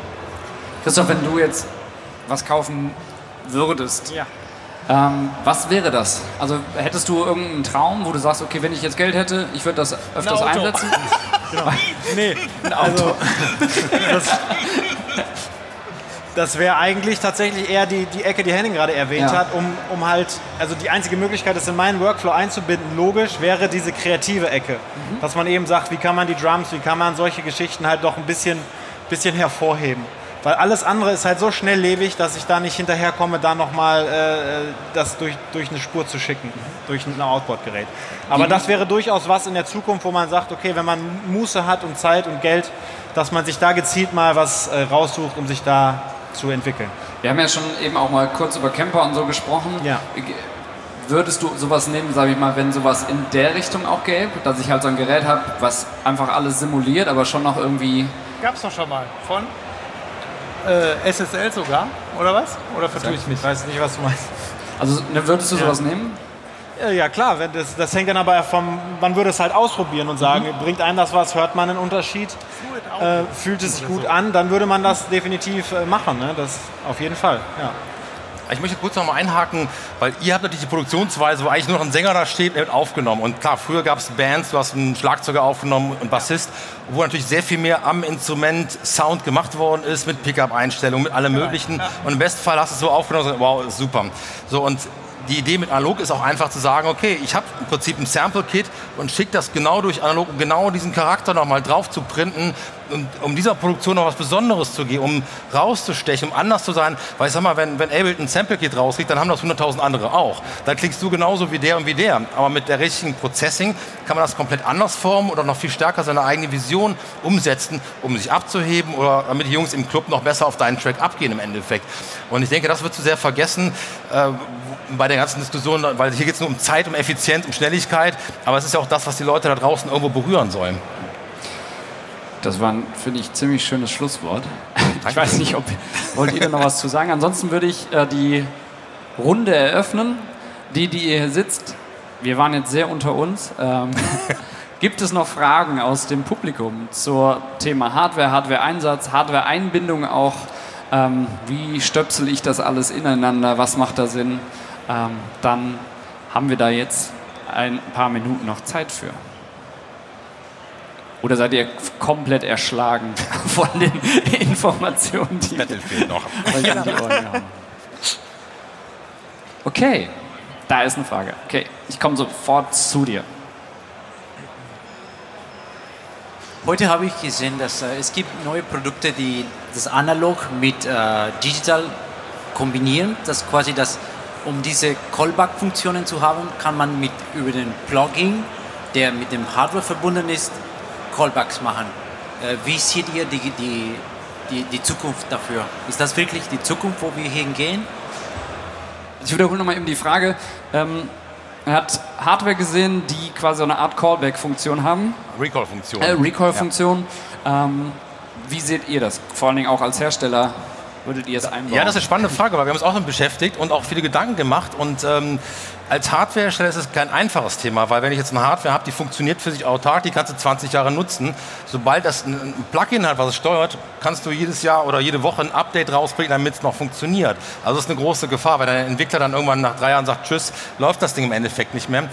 Christoph, wenn du jetzt was kaufen würdest, ja. Ähm, was wäre das? Also hättest du irgendeinen Traum, wo du sagst, okay, wenn ich jetzt Geld hätte, ich würde das öfters ein einsetzen? genau. Nee, ein Auto. Also, das, das wäre eigentlich tatsächlich eher die, die Ecke, die Henning gerade erwähnt ja. hat, um, um halt, also die einzige Möglichkeit, das in meinen Workflow einzubinden, logisch, wäre diese kreative Ecke. Mhm. Dass man eben sagt, wie kann man die Drums, wie kann man solche Geschichten halt doch ein bisschen, bisschen hervorheben. Weil alles andere ist halt so schnelllebig, dass ich da nicht hinterherkomme, da nochmal äh, das durch, durch eine Spur zu schicken, durch ein Outboard-Gerät. Aber das wäre durchaus was in der Zukunft, wo man sagt, okay, wenn man Muße hat und Zeit und Geld, dass man sich da gezielt mal was äh, raussucht, um sich da zu entwickeln. Wir haben ja schon eben auch mal kurz über Camper und so gesprochen. Ja. Würdest du sowas nehmen, sage ich mal, wenn sowas in der Richtung auch gäbe, dass ich halt so ein Gerät habe, was einfach alles simuliert, aber schon noch irgendwie. Gab es doch schon mal. Von äh, SSL sogar, oder was? Oder vertue ich mich? Ich weiß nicht, was du meinst. Also ne, würdest du sowas nehmen? Äh, Ja klar, wenn das, das hängt dann aber vom, man würde es halt ausprobieren und sagen, bringt einem das was, hört man einen Unterschied, äh, fühlt es sich gut an, dann würde man das definitiv äh, machen, ne? das auf jeden Fall. Ja. Ich möchte kurz noch mal einhaken, weil ihr habt natürlich die Produktionsweise, wo eigentlich nur noch ein Sänger da steht, wird aufgenommen. Und klar, früher gab es Bands, du hast einen Schlagzeuger aufgenommen, einen Bassist, wo natürlich sehr viel mehr am Instrument Sound gemacht worden ist, mit Pickup-Einstellungen, mit allem Möglichen. Und im besten Fall hast du es so aufgenommen, und wow, ist super. So, und die Idee mit Analog ist auch einfach zu sagen, okay, ich habe im Prinzip ein Sample-Kit und schicke das genau durch Analog, um genau diesen Charakter nochmal drauf zu printen, und um dieser Produktion noch was Besonderes zu geben, um rauszustechen, um anders zu sein. Weil ich sag mal, wenn, wenn Ableton ein Sample-Kit rauskriegt, dann haben das 100.000 andere auch. Dann klingst du genauso wie der und wie der. Aber mit der richtigen Processing kann man das komplett anders formen oder noch viel stärker seine eigene Vision umsetzen, um sich abzuheben oder damit die Jungs im Club noch besser auf deinen Track abgehen im Endeffekt. Und ich denke, das wird zu sehr vergessen äh, bei der ganzen Diskussion, weil hier geht es nur um Zeit, um Effizienz, um Schnelligkeit. Aber es ist ja auch das, was die Leute da draußen irgendwo berühren sollen. Das war ein, finde ich, ziemlich schönes Schlusswort. Ich weiß nicht, ob wollt ihr noch was zu sagen. Ansonsten würde ich äh, die Runde eröffnen. Die, die ihr hier sitzt, wir waren jetzt sehr unter uns. Ähm, gibt es noch Fragen aus dem Publikum zur Thema Hardware, Hardware-Einsatz, Hardware-Einbindung auch? Ähm, wie stöpsel ich das alles ineinander? Was macht da Sinn? Ähm, dann haben wir da jetzt ein paar Minuten noch Zeit für. Oder seid ihr komplett erschlagen von den Informationen, die Battlefield noch. euch die Ohren gehauen? Okay, da ist eine Frage. Okay, ich komme sofort zu dir. Heute habe ich gesehen, dass äh, es gibt neue Produkte, die das Analog mit äh, Digital kombinieren. Das quasi das, um diese Callback-Funktionen zu haben, kann man mit über den Plugin, der mit dem Hardware verbunden ist, Callbacks machen. Äh, wie seht ihr die, die, die, die Zukunft dafür? Ist das wirklich die Zukunft, wo wir hingehen? Ich wiederhole nochmal eben die Frage. Ähm, er hat Hardware gesehen, die quasi so eine Art Callback-Funktion haben, Recall-Funktion. äh, Recall-Funktion. Ähm, wie seht ihr das? Vor allen Dingen auch als Hersteller würdet ihr es einbauen? Ja, das ist eine spannende Frage, weil wir haben uns auch damit beschäftigt und auch viele Gedanken gemacht. Und ähm, als Hardwarehersteller ist es kein einfaches Thema, weil wenn ich jetzt eine Hardware habe, die funktioniert für sich autark, die kannst du 20 Jahre nutzen. Sobald das ein Plugin hat, was es steuert, kannst du jedes Jahr oder jede Woche ein Update rausbringen, damit es noch funktioniert. Also das ist eine große Gefahr, wenn der Entwickler dann irgendwann nach drei Jahren sagt, tschüss, läuft das Ding im Endeffekt nicht mehr.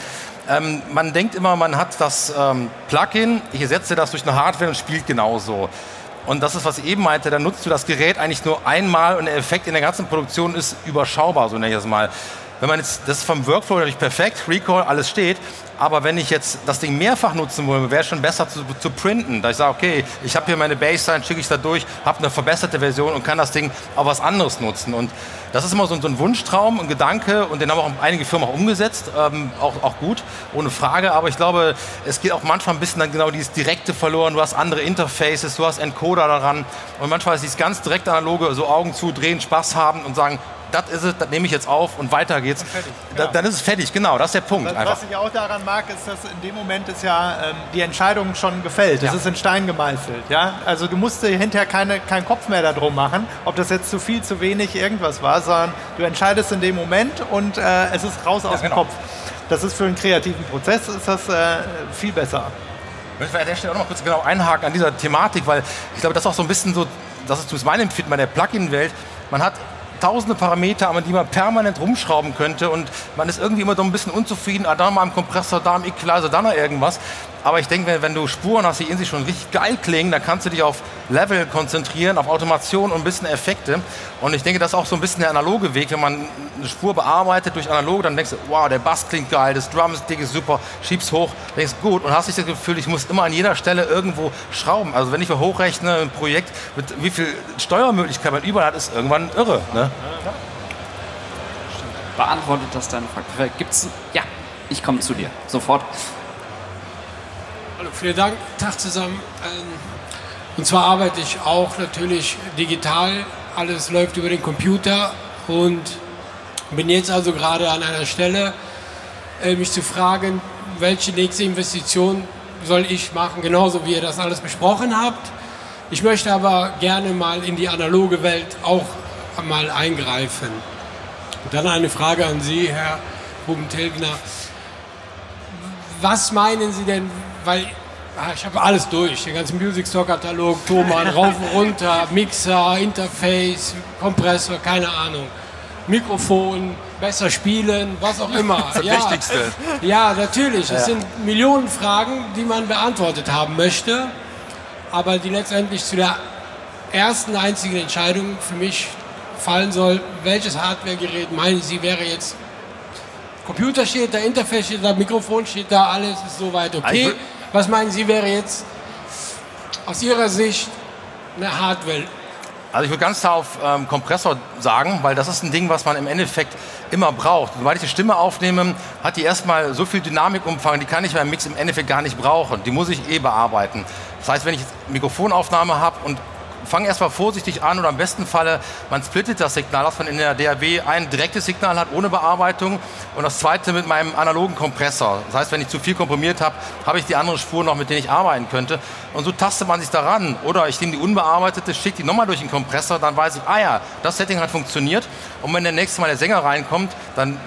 Ähm, man denkt immer, man hat das ähm, Plugin, ich ersetze das durch eine Hardware und spielt genauso. Und das ist, was ich eben meinte, dann nutzt du das Gerät eigentlich nur einmal und der Effekt in der ganzen Produktion ist überschaubar, so nenne ich es mal. Wenn man jetzt, das ist vom Workflow natürlich perfekt, Recall, alles steht, aber wenn ich jetzt das Ding mehrfach nutzen würde, wäre es schon besser zu, zu printen. Da ich sage, okay, ich habe hier meine Baseline, schicke ich da durch, habe eine verbesserte Version und kann das Ding auf was anderes nutzen. Und das ist immer so, so ein Wunschtraum, ein Gedanke und den haben auch einige Firmen auch umgesetzt, ähm, auch, auch gut, ohne Frage. Aber ich glaube, es geht auch manchmal ein bisschen dann genau dieses Direkte verloren. Du hast andere Interfaces, du hast Encoder daran und manchmal ist dieses ganz direkt analoge, so Augen zu, drehen, Spaß haben und sagen, das ist es, das nehme ich jetzt auf und weiter geht's. fertig, Da, ja. dann ist es fertig, genau, das ist der Punkt Was, einfach. was ich auch daran mag, ist, dass in dem Moment ist ja ähm, die Entscheidung schon gefällt. Es Ja. ist in Stein gemeißelt. Ja? Also du musst dir hinterher keine, keinen Kopf mehr darum machen, ob das jetzt zu viel, zu wenig, irgendwas war, sondern du entscheidest in dem Moment und äh, es ist raus aus dem genau. Kopf. Das ist für einen kreativen Prozess ist das äh, viel besser. Müssen wir an der Stelle auch noch mal kurz genau einhaken an dieser Thematik, weil ich glaube, das ist auch so ein bisschen so, das ist zumindest mein Empfinden bei der Plugin-Welt. Man hat tausende Parameter, an die man permanent rumschrauben könnte und man ist irgendwie immer so ein bisschen unzufrieden, ah, da mal im Kompressor, da im Equalizer, da noch irgendwas. Aber ich denke, wenn, du Spuren hast, die in sich schon richtig geil klingen, dann kannst du dich auf Level konzentrieren, auf Automation und ein bisschen Effekte. Und ich denke, das ist auch so ein bisschen der analoge Weg. Wenn man eine Spur bearbeitet durch analog, dann denkst du, wow, der Bass klingt geil, das Drumstick ist super, schiebst hoch, denkst gut und hast nicht das Gefühl, ich muss immer an jeder Stelle irgendwo schrauben. Also wenn ich mir hochrechne, ein Projekt, mit wie viel Steuermöglichkeiten man überall hat, ist irgendwann irre. Ne? Beantwortet das deine Frage? Gibt's. Ja, ich komme zu dir. Sofort. Vielen Dank. Tag zusammen. Ähm, Und zwar arbeite ich auch natürlich digital alles läuft über den Computer und bin jetzt also gerade an einer Stelle, äh, mich zu fragen, welche nächste Investition soll ich machen, genauso wie ihr das alles besprochen habt. Ich möchte aber gerne mal in die analoge Welt auch mal eingreifen. Und dann eine Frage an Sie, Herr Ruben-Tilgner. Was meinen Sie denn, weil ah, ich habe alles durch, den ganzen Music Store Katalog, Thomann, rauf und runter, Mixer, Interface, Kompressor, keine Ahnung. Mikrofon, besser spielen, was auch immer. Das ist das ja, Wichtigste. Ja, natürlich. Es sind Millionen Fragen, die man beantwortet haben möchte, aber die letztendlich zu der ersten einzigen Entscheidung für mich fallen soll, welches Hardwaregerät meinen Sie wäre jetzt Computer steht da, Interface steht da, Mikrofon steht da, alles ist soweit Ich okay. Was meinen Sie wäre jetzt aus Ihrer Sicht eine Hardware? Also ich würde ganz klar auf ähm, Kompressor sagen, weil das ist ein Ding, was man im Endeffekt immer braucht. Sobald ich die Stimme aufnehme, hat die erstmal so viel Dynamikumfang, die kann ich beim Mix im Endeffekt gar nicht brauchen. Die muss ich eh bearbeiten. Das heißt, wenn ich jetzt Mikrofonaufnahme habe und fange erstmal vorsichtig an oder am besten Falle, man splittet das Signal, dass man in der DAW ein direktes Signal hat ohne Bearbeitung und das zweite mit meinem analogen Kompressor. Das heißt, wenn ich zu viel komprimiert habe, habe ich die andere Spur noch, mit denen ich arbeiten könnte. Und so tastet man sich daran. Oder ich nehme die unbearbeitete, schicke die nochmal durch den Kompressor, dann weiß ich, ah ja, das Setting hat funktioniert. Und wenn der nächste Mal der Sänger reinkommt, dann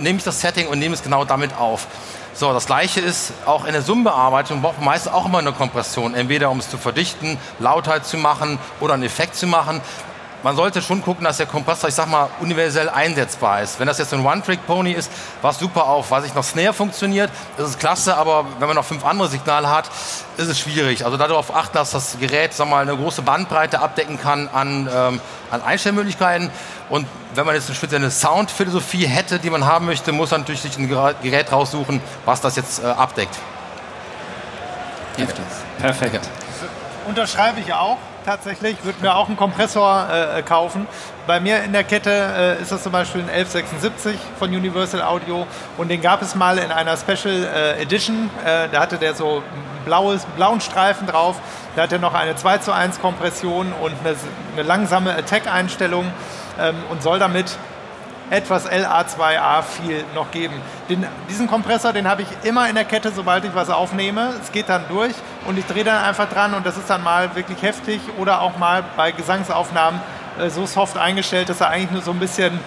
nehme ich das Setting und nehme es genau damit auf. So, das gleiche ist auch in der Summenbearbeitung, braucht man meistens auch immer eine Kompression. Entweder um es zu verdichten, Lautheit zu machen oder einen Effekt zu machen. Man sollte schon gucken, dass der Kompressor, ich sag mal, universell einsetzbar ist. Wenn das jetzt so ein One-Trick-Pony ist, was super auf, weiß ich noch, Snare funktioniert, das ist klasse, aber wenn man noch fünf andere Signale hat, ist es schwierig. Also darauf achten, dass das Gerät, sag mal, eine große Bandbreite abdecken kann an, ähm, an Einstellmöglichkeiten. Und wenn man jetzt eine spezielle Soundphilosophie hätte, die man haben möchte, muss man natürlich sich ein Gerät raussuchen, was das jetzt äh, abdeckt. Perfekt. Unterschreibe ich auch tatsächlich. Würde mir auch einen Kompressor äh, kaufen. Bei mir in der Kette äh, ist das zum Beispiel ein 1176 von Universal Audio und den gab es mal in einer Special äh, Edition. Äh, da hatte der so blaues, blauen Streifen drauf. Da hat er noch eine 2 zu 1 Kompression und eine, eine langsame Attack-Einstellung ähm, und soll damit etwas LA2A viel noch geben. Den, diesen Kompressor, den habe ich immer in der Kette, sobald ich was aufnehme. Es geht dann durch und ich drehe dann einfach dran und das ist dann mal wirklich heftig oder auch mal bei Gesangsaufnahmen äh, so soft eingestellt, dass er eigentlich nur so ein bisschen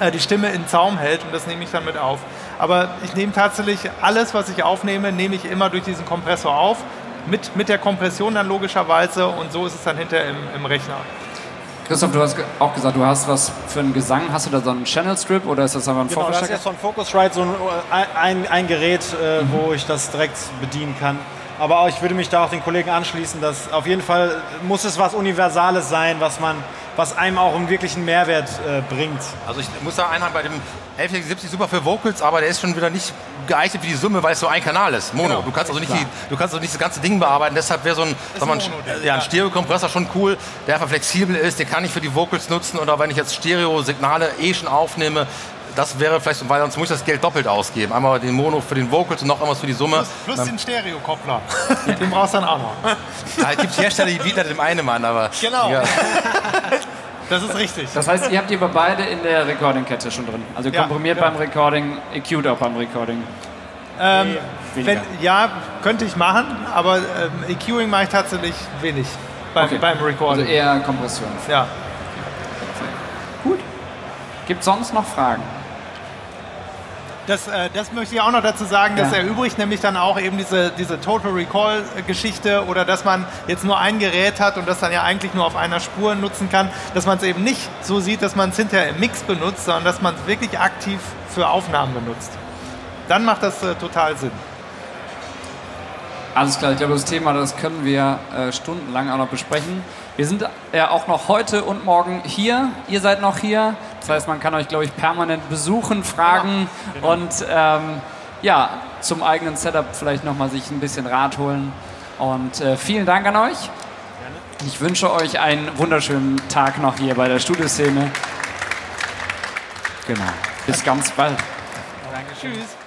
äh, die Stimme in Zaum hält und das nehme ich dann mit auf. Aber ich nehme tatsächlich alles, was ich aufnehme, nehme ich immer durch diesen Kompressor auf. Mit, mit der Kompression dann logischerweise und so ist es dann hinterher im, im Rechner. Christoph, du hast auch gesagt, du hast was für einen Gesang. Hast du da so einen Channel Strip oder ist das einfach ein Genau, das ist Vorverstärker? jetzt von Focusrite so ein, ein, ein Gerät, äh, wo ich das direkt bedienen kann. Aber auch, ich würde mich da auch den Kollegen anschließen, dass auf jeden Fall muss es was Universales sein, was man, was einem auch einen wirklichen Mehrwert äh, bringt. Also ich muss da einhaken, bei dem 1170 super für Vocals, aber der ist schon wieder nicht geeignet für die Summe, weil es so ein Kanal ist, Mono. Du kannst also nicht, die, du kannst also nicht das ganze Ding bearbeiten. Deshalb wäre so ein, sag mal, ein, Mono, ja, ein Stereokompressor schon cool, der einfach flexibel ist. Den kann ich für die Vocals nutzen oder wenn ich jetzt Stereo-Signale eh schon aufnehme, das wäre vielleicht, weil sonst muss ich das Geld doppelt ausgeben. Einmal den Mono für den Vocals und noch einmal für die Summe. Plus den Stereo-Koppler. den brauchst du dann auch noch. Da gibt es Hersteller, die bieten dem einen Mann, aber Genau. ja. Das ist richtig. Das heißt, ihr habt die aber beide in der Recording-Kette schon drin. Also Ja, komprimiert genau. beim Recording, EQ'd auch beim Recording. Ähm, wenn, ja, könnte ich machen, aber ähm, EQing mache ich tatsächlich wenig beim, Okay. beim Also Recording. eher Kompression. ja. Gibt sonst noch Fragen? Das, äh, das möchte ich auch noch dazu sagen, das Ja. erübrigt nämlich dann auch eben diese, diese Total Recall-Geschichte oder dass man jetzt nur ein Gerät hat und das dann ja eigentlich nur auf einer Spur nutzen kann, dass man es eben nicht so sieht, dass man es hinterher im Mix benutzt, sondern dass man es wirklich aktiv für Aufnahmen benutzt. Dann macht das äh, total Sinn. Alles klar, ich glaube, das Thema, das können wir äh, stundenlang auch noch besprechen. Wir sind ja auch noch heute und morgen hier. Ihr seid noch hier. Das heißt, man kann euch, glaube ich, permanent besuchen, fragen und ähm, ja, zum eigenen Setup vielleicht nochmal sich ein bisschen Rat holen. Und äh, vielen Dank an euch. Ich wünsche euch einen wunderschönen Tag noch hier bei der Studioszene. Genau. Bis ganz bald. Danke, tschüss.